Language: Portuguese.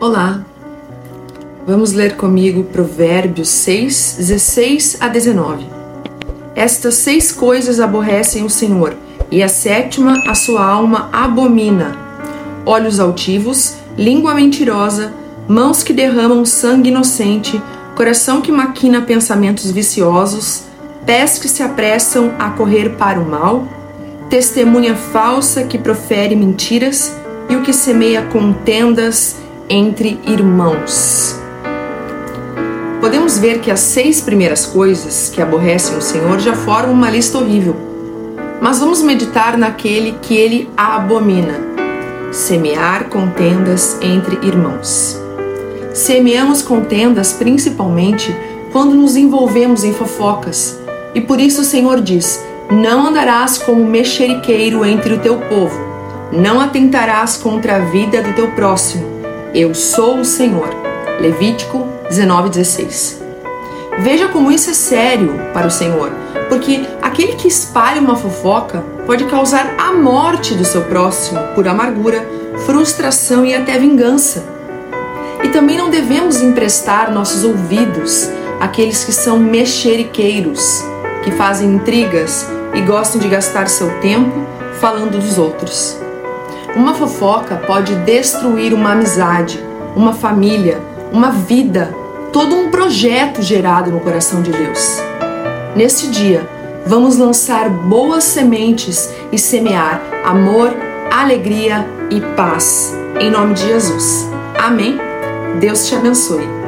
Olá! Vamos ler comigo Provérbios 6, 16 a 19. Estas seis coisas aborrecem o Senhor, e a sétima a sua alma abomina: olhos altivos, língua mentirosa, mãos que derramam sangue inocente, coração que maquina pensamentos viciosos, pés que se apressam a correr para o mal, testemunha falsa que profere mentiras e o que semeia contendas entre irmãos. Podemos ver que as seis primeiras coisas que aborrecem o Senhor já formam uma lista horrível. Mas vamos meditar naquele que ele abomina: semear contendas entre irmãos. Semeamos contendas principalmente quando nos envolvemos em fofocas, e por isso o Senhor diz: Não andarás como mexeriqueiro entre o teu povo, não atentarás contra a vida do teu próximo eu sou o Senhor. Levítico 19:16. Veja como isso é sério para o Senhor, porque aquele que espalha uma fofoca pode causar a morte do seu próximo por amargura, frustração e até vingança. E também não devemos emprestar nossos ouvidos àqueles que são mexeriqueiros, que fazem intrigas e gostam de gastar seu tempo falando dos outros. Uma fofoca pode destruir uma amizade, uma família, uma vida, todo um projeto gerado no coração de Deus. Neste dia, vamos lançar boas sementes e semear amor, alegria e paz. Em nome de Jesus. Amém? Deus te abençoe.